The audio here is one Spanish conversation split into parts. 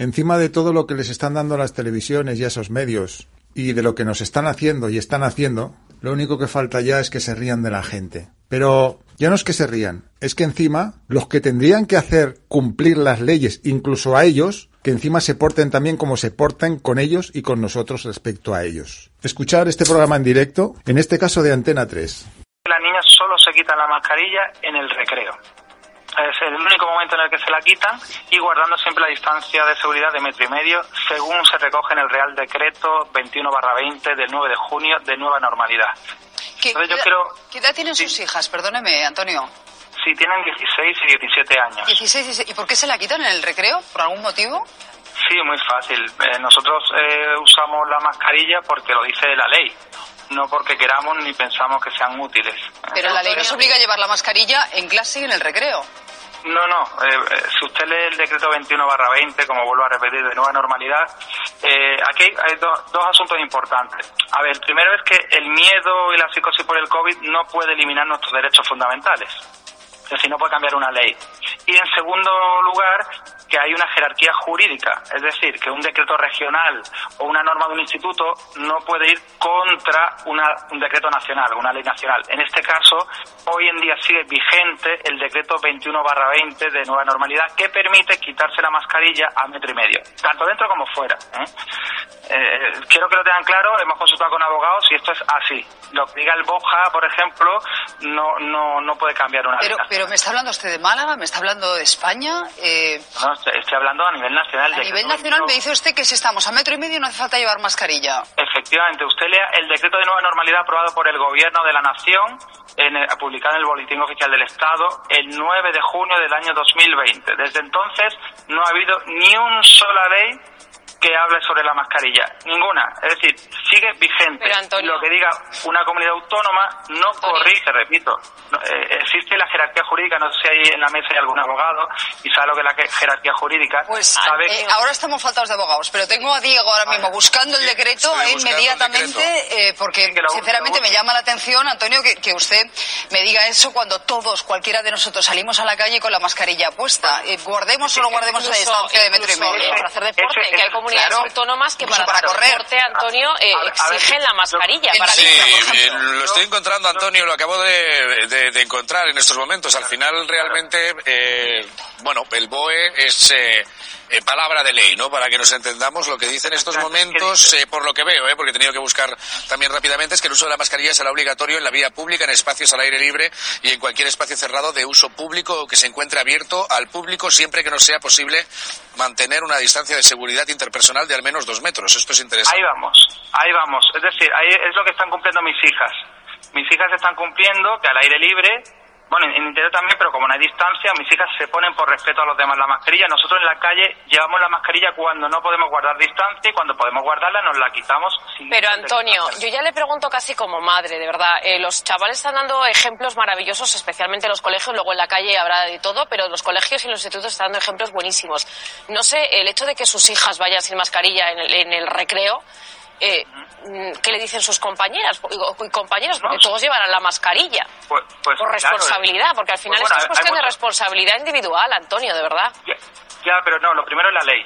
encima de todo lo que les están dando las televisiones y esos medios, y de lo que nos están haciendo y están haciendo, lo único que falta ya es que se rían de la gente. Pero ya no es que se rían, es que encima los que tendrían que hacer cumplir las leyes, incluso a ellos, que encima se porten también como se portan con ellos y con nosotros respecto a ellos. Escuchar este programa en directo, en este caso de Antena 3. Las niñas solo se quitan la mascarilla en el recreo. Es el único momento en el que se la quitan y guardando siempre la distancia de seguridad de metro y medio, según se recoge en el Real Decreto 21-20 del 9 de junio de nueva normalidad. ¿Qué, Entonces yo edad- quiero- qué edad tienen Sí. sus hijas? Perdóneme, Antonio. Si tienen 16 y 17 años. 16, 16. ¿Y por qué se la quitan en el recreo? ¿Por algún motivo? Sí, muy fácil. Eh, nosotros eh, usamos la mascarilla porque lo dice la ley, no porque queramos ni pensamos que sean útiles. Pero la ley nos obliga a llevar la mascarilla en clase y en el recreo. No, no. eh, eh, si usted lee el decreto 21-20, como vuelvo a repetir, de nueva normalidad, eh, aquí hay, hay do- dos asuntos importantes. A ver, el primero es que el miedo y la psicosis por el COVID no puede eliminar nuestros derechos fundamentales. Es decir, no puede cambiar una ley. Y en segundo lugar, que hay una jerarquía jurídica. Es decir, que un decreto regional o una norma de un instituto no puede ir contra una- un decreto nacional, una ley nacional. En este caso, hoy en día sigue vigente el decreto 21-20 de nueva normalidad que permite quitarse la mascarilla a metro y medio, tanto dentro como fuera. ¿eh? Eh, quiero que lo tengan claro, hemos consultado con abogados y esto es así. Lo que diga el BOJA, por ejemplo, no, no, no puede cambiar una Pero, ley. pero ¿me está hablando usted de Málaga? ¿Me está hablando de España? Eh, No, estoy estoy hablando a nivel nacional. a Decreto nivel nacional 21. me dice usted que si estamos a metro y medio no hace falta llevar mascarilla. Efectivamente, usted lea el decreto de nueva normalidad aprobado por el Gobierno de la Nación, en el- publicado en el Boletín Oficial del Estado, el 9 de junio del año 2020. Desde entonces no ha habido ni una sola ley que hable sobre la mascarilla. Ninguna. Es decir, sigue vigente. Pero, Antonio- Lo que diga una comunidad autónoma no corrige, repito. No, eh, existe la jerarquía jurídica, no sé si hay en la mesa hay algún abogado y sabe lo que es la que- jerarquía jurídica. Pues sabe eh, ahora estamos faltados de abogados, pero tengo a Diego ahora mismo buscando el decreto eh, el inmediatamente, eh, porque Sí, que sinceramente me llama la atención, Antonio, que, que usted me diga eso cuando todos, cualquiera de nosotros salimos a la calle con la mascarilla puesta. Eh, guardemos o no guardemos la distancia de metro y medio. para hacer deporte, Ese- que hay comunidades claro. autónomas que para, para correr. deporte, Antonio, eh, A ver, a ver, exigen la mascarilla. Para Sí, eh, lo estoy encontrando, Antonio, lo acabo de, de- de encontrar en estos momentos. Al final, realmente, eh, bueno, el BOE es eh, eh, palabra de ley, ¿no? Para que nos entendamos lo que dice en estos momentos, eh, por lo que veo, ¿eh? porque he tenido que buscar también rápidamente, es que el uso de la mascarilla será obligatorio en la vía pública, en espacios al aire libre y en cualquier espacio cerrado de uso público o que se encuentre abierto al público siempre que no sea posible mantener una distancia de seguridad interpersonal de al menos dos metros. Esto es interesante. Ahí vamos, ahí vamos. Es decir, ahí es lo que están cumpliendo mis hijas. Mis hijas están cumpliendo que al aire libre, bueno, en interior también, pero como no hay distancia, mis hijas se ponen por respeto a los demás la mascarilla. Nosotros en la calle llevamos la mascarilla cuando no podemos guardar distancia y cuando podemos guardarla nos la quitamos. sin Pero Antonio, yo ya le pregunto casi como madre, de verdad. eh, los chavales están dando ejemplos maravillosos, especialmente en los colegios. Luego en la calle habrá de todo, pero los colegios y los institutos están dando ejemplos buenísimos. No sé, el hecho de que sus hijas vayan sin mascarilla en el, en el recreo, eh, mm, ¿qué le dicen sus compañeras y y compañeros? Porque No. todos llevarán la mascarilla. Pues, pues, Por claro, responsabilidad, porque al final Pues bueno, esto es cuestión de responsabilidad individual, Antonio, de verdad. Ya, ya, pero no, lo primero es la ley.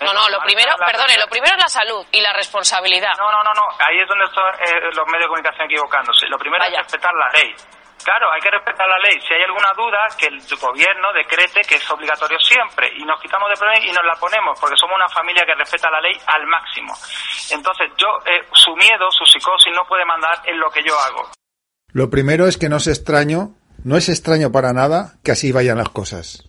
No, no, lo primero, perdone, lo primero es la salud y la responsabilidad. No, no, no, no. Ahí es donde están eh, los medios de comunicación equivocándose. Lo primero Vaya. es respetar la ley. Claro, hay que respetar la ley. Si hay alguna duda, que el gobierno decrete que es obligatorio siempre. Y nos quitamos de problema y nos la ponemos, porque somos una familia que respeta la ley al máximo. Entonces, yo, eh, su miedo, su psicosis no puede mandar en lo que yo hago. Lo primero es que no es extraño, no es extraño para nada que así vayan las cosas.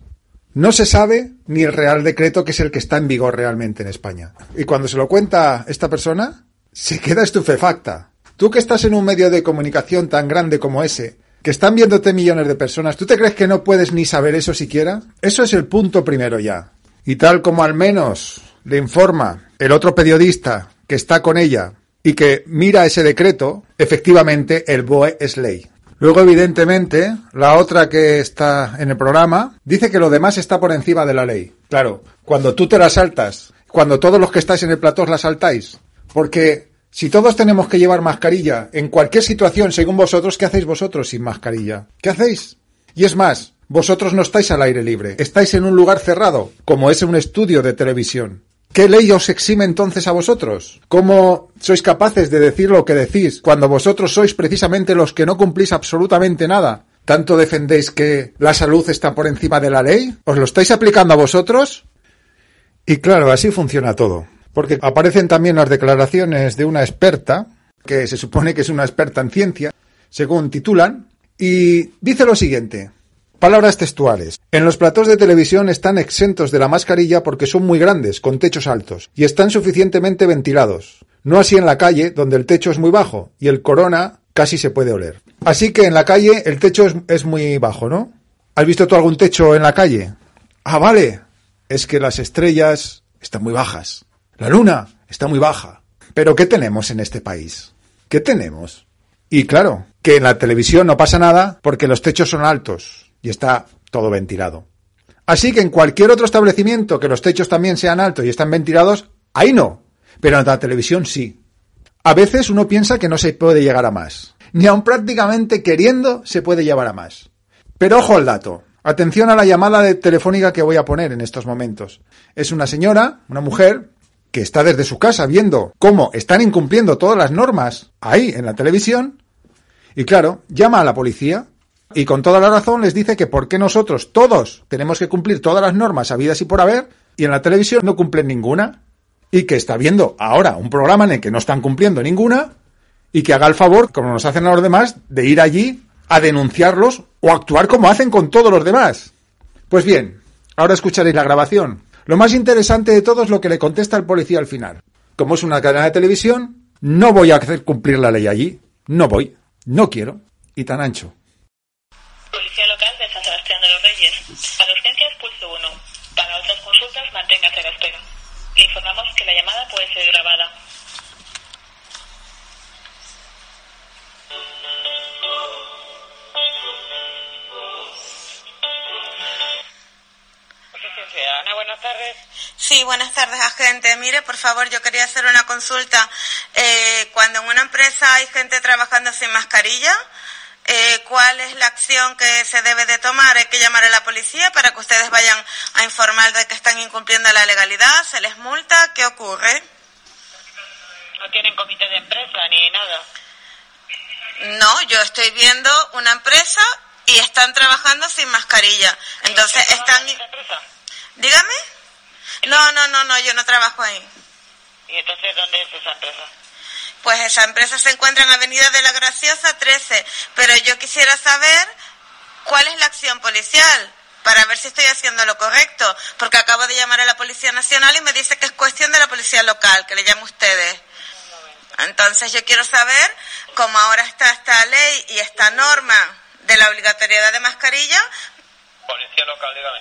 No se sabe ni el real decreto que es el que está en vigor realmente en España. Y cuando se lo cuenta esta persona, se queda estupefacta. Tú que estás en un medio de comunicación tan grande como ese, que están viéndote millones de personas, ¿tú te crees que no puedes ni saber eso siquiera? Eso es el punto primero ya. Y tal como al menos le informa el otro periodista que está con ella y que mira ese decreto, efectivamente el BOE es ley. Luego, evidentemente, la otra que está en el programa dice que lo demás está por encima de la ley. Claro, cuando tú te la saltas, cuando todos los que estáis en el plató la saltáis, porque si todos tenemos que llevar mascarilla en cualquier situación, según vosotros, ¿qué hacéis vosotros sin mascarilla? ¿Qué hacéis? Y es más, Vosotros no estáis al aire libre, estáis en un lugar cerrado, como es un estudio de televisión. ¿Qué ley os exime entonces a vosotros? ¿Cómo sois capaces de decir lo que decís cuando vosotros sois precisamente los que no cumplís absolutamente nada? ¿Tanto defendéis que la salud está por encima de la ley? ¿Os lo estáis aplicando a vosotros? Y claro, así funciona todo. Porque aparecen también las declaraciones de una experta, que se supone que es una experta en ciencia, según titulan, y dice lo siguiente. Palabras textuales. En los platos de televisión están exentos de la mascarilla porque son muy grandes, con techos altos, y están suficientemente ventilados. No así en la calle, donde el techo es muy bajo, y el corona casi se puede oler. Así que en la calle el techo es, es muy bajo, ¿no? ¿Has visto tú algún techo en la calle? Ah, vale. Es que las estrellas están muy bajas. La luna está muy baja. Pero ¿qué tenemos en este país? ¿Qué tenemos? Y claro, que en la televisión no pasa nada porque los techos son altos y está todo ventilado. Así que en cualquier otro establecimiento que los techos también sean altos y están ventilados, ahí no. Pero en la televisión sí. A veces uno piensa que no se puede llegar a más. Ni aun prácticamente queriendo se puede llevar a más. Pero ojo al dato. Atención a la llamada de telefónica que voy a poner en estos momentos. Es una señora, una mujer, que está desde su casa viendo cómo están incumpliendo todas las normas ahí en la televisión. Y claro, llama a la policía y con toda la razón les dice que por qué nosotros todos tenemos que cumplir todas las normas habidas y por haber y en la televisión no cumplen ninguna y que está viendo ahora un programa en el que no están cumpliendo ninguna y que haga el favor, como nos hacen a los demás, de ir allí a denunciarlos o actuar como hacen con todos los demás. Pues bien, ahora escucharéis la grabación. Lo más interesante de todo es lo que le contesta el policía al final. Como es una cadena de televisión, no voy a hacer cumplir la ley allí. No voy. No quiero. Y tan ancho. Policía local de San Sebastián de los Reyes. Para urgencias, pulso 1. Para otras consultas, manténgase a la espera. Le informamos que la llamada puede ser grabada. Sí, buenas tardes, agente. Mire, por favor, yo quería hacer una consulta. Eh, cuando en una empresa hay gente trabajando sin mascarilla, eh, ¿cuál es la acción que se debe de tomar? ¿Hay que llamar a la policía para que ustedes vayan a informar de que están incumpliendo la legalidad? ¿Se les multa? ¿Qué ocurre? No tienen comité de empresa ni nada. No, yo estoy viendo una empresa y están trabajando sin mascarilla. Entonces ¿Usted trabaja están... en? Dígame. No, no, no, no, yo no trabajo ahí. ¿Y entonces dónde es esa empresa? Pues esa empresa se encuentra en Avenida de la Graciosa 13, pero yo quisiera saber cuál es la acción policial para ver si estoy haciendo lo correcto, porque acabo de llamar a la Policía Nacional y me dice que es cuestión de la Policía Local, que le llame a ustedes. Entonces yo quiero saber, cómo ahora está esta ley y esta norma de la obligatoriedad de mascarilla, Policía local, dígame.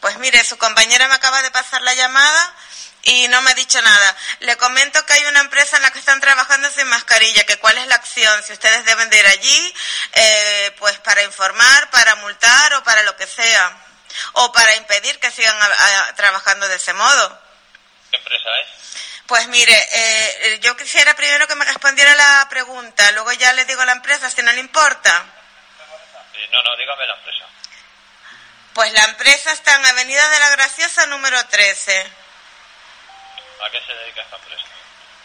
Pues mire, su compañera me acaba de pasar la llamada y no me ha dicho nada. Le comento que hay una empresa en la que están trabajando sin mascarilla, que cuál es la acción, si ustedes deben de ir allí, eh, pues para informar, para multar o para lo que sea, o para impedir que sigan a- a- trabajando de ese modo. ¿Qué empresa es? Pues mire, eh, yo quisiera primero que me respondiera la pregunta, luego ya le digo la empresa si no le importa. Eh, No, no, dígame la empresa. Pues la empresa está en Avenida de la Graciosa número 13. ¿A qué se dedica esta empresa?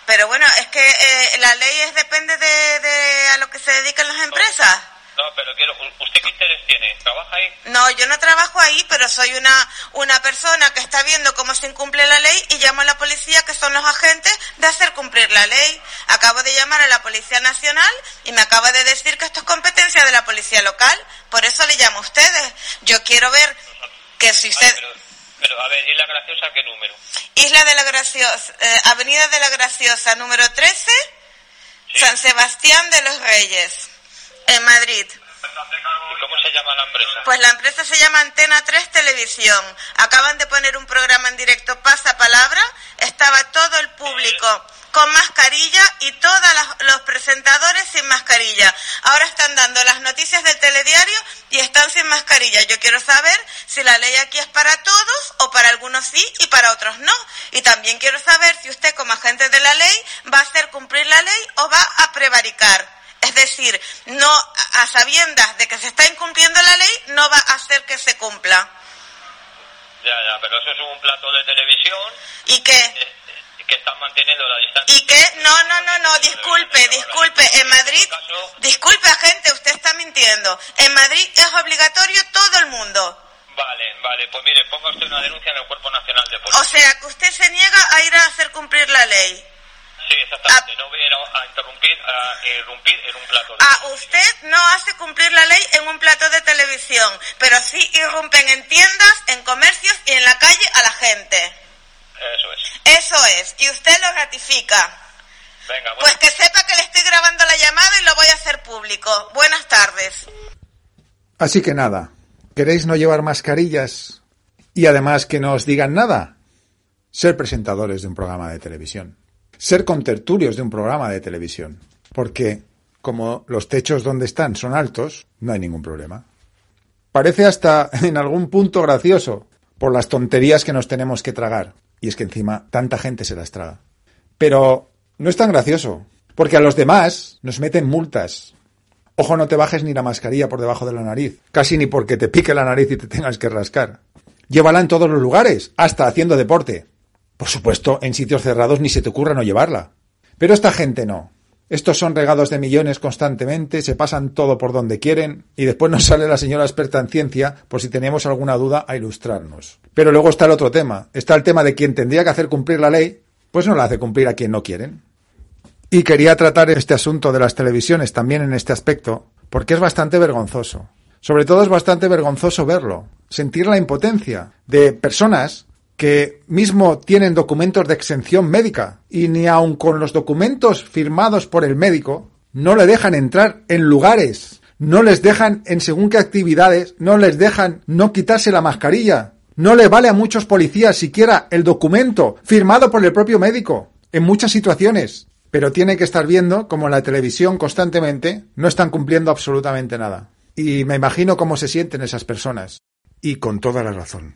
Pero bueno, es que eh, la ley es depende de, de a lo que se dedican las empresas. No, pero quiero... ¿Usted qué interés tiene? ¿Trabaja ahí? No, yo no trabajo ahí, pero soy una, una persona que está viendo cómo se incumple la ley y llamo a la policía, que son los agentes de hacer cumplir la ley. Acabo de llamar a la Policía Nacional y me acaba de decir que esto es competencia de la Policía Local. Por eso le llamo a ustedes. Yo quiero ver que si Ay, usted... pero, pero, a ver, ¿y la graciosa qué número? Isla de la Graciosa, eh, Avenida de la Graciosa número 13, Sí. San Sebastián de los Reyes, en Madrid. ¿Y cómo se llama la empresa? Pues la empresa se llama Antena 3 Televisión. Acaban de poner un programa en directo Pasa Palabra. Estaba todo el público con mascarilla y todos los presentadores sin mascarilla. Ahora están dando las noticias del telediario y están sin mascarilla. Yo quiero saber si la ley aquí es para todos o para algunos sí y para otros no. Y también quiero saber si usted como agente de la ley va a hacer cumplir la ley o va a prevaricar. Es decir, no a sabiendas de que se está incumpliendo la ley, no va a hacer que se cumpla. Ya, ya, pero eso es un plato de televisión. ¿Y qué? eh, que están manteniendo la distancia. ¿Y qué? No, no, no, no, disculpe, disculpe. En Madrid, disculpe, agente, usted está mintiendo. En Madrid es obligatorio todo el mundo. Vale, vale, pues mire, ponga usted una denuncia en el Cuerpo Nacional de Policía. O sea, que usted se niega a ir a hacer cumplir la ley. No voy a, ir a- a interrumpir, a irrumpir en un plato de Ah, usted no hace cumplir la ley en un plato de televisión, pero sí irrumpen en tiendas, en comercios y en la calle a la gente. Eso es. Eso es, y usted lo ratifica. Venga, bueno. Pues que sepa que le estoy grabando la llamada y lo voy a hacer público. Buenas tardes. Así que nada, ¿queréis no llevar mascarillas y además que no os digan nada? Ser presentadores de un programa de televisión. Ser contertulios de un programa de televisión. Porque, como los techos donde están son altos, no hay ningún problema. Parece hasta en algún punto gracioso por las tonterías que nos tenemos que tragar. Y es que encima tanta gente se las traga. Pero no es tan gracioso, porque a los demás nos meten multas. Ojo, no te bajes ni la mascarilla por debajo de la nariz, casi ni porque te pique la nariz y te tengas que rascar. Llévala en todos los lugares, hasta haciendo deporte. Por supuesto, en sitios cerrados ni se te ocurra no llevarla. Pero esta gente no. Estos son regados de millones constantemente, se pasan todo por donde quieren y después nos sale la señora experta en ciencia por si tenemos alguna duda a ilustrarnos. Pero luego está el otro tema. Está el tema de quien tendría que hacer cumplir la ley, pues no la hace cumplir a quien no quieren. Y quería tratar este asunto de las televisiones también en este aspecto, porque es bastante vergonzoso. Sobre todo es bastante vergonzoso verlo, sentir la impotencia de personas que mismo tienen documentos de exención médica y ni aun con los documentos firmados por el médico no le dejan entrar en lugares, no les dejan en según qué actividades, no les dejan no quitarse la mascarilla, no le vale a muchos policías siquiera el documento firmado por el propio médico en muchas situaciones, pero tiene que estar viendo como en la televisión constantemente no están cumpliendo absolutamente nada. Y me imagino cómo se sienten esas personas. Y con toda la razón.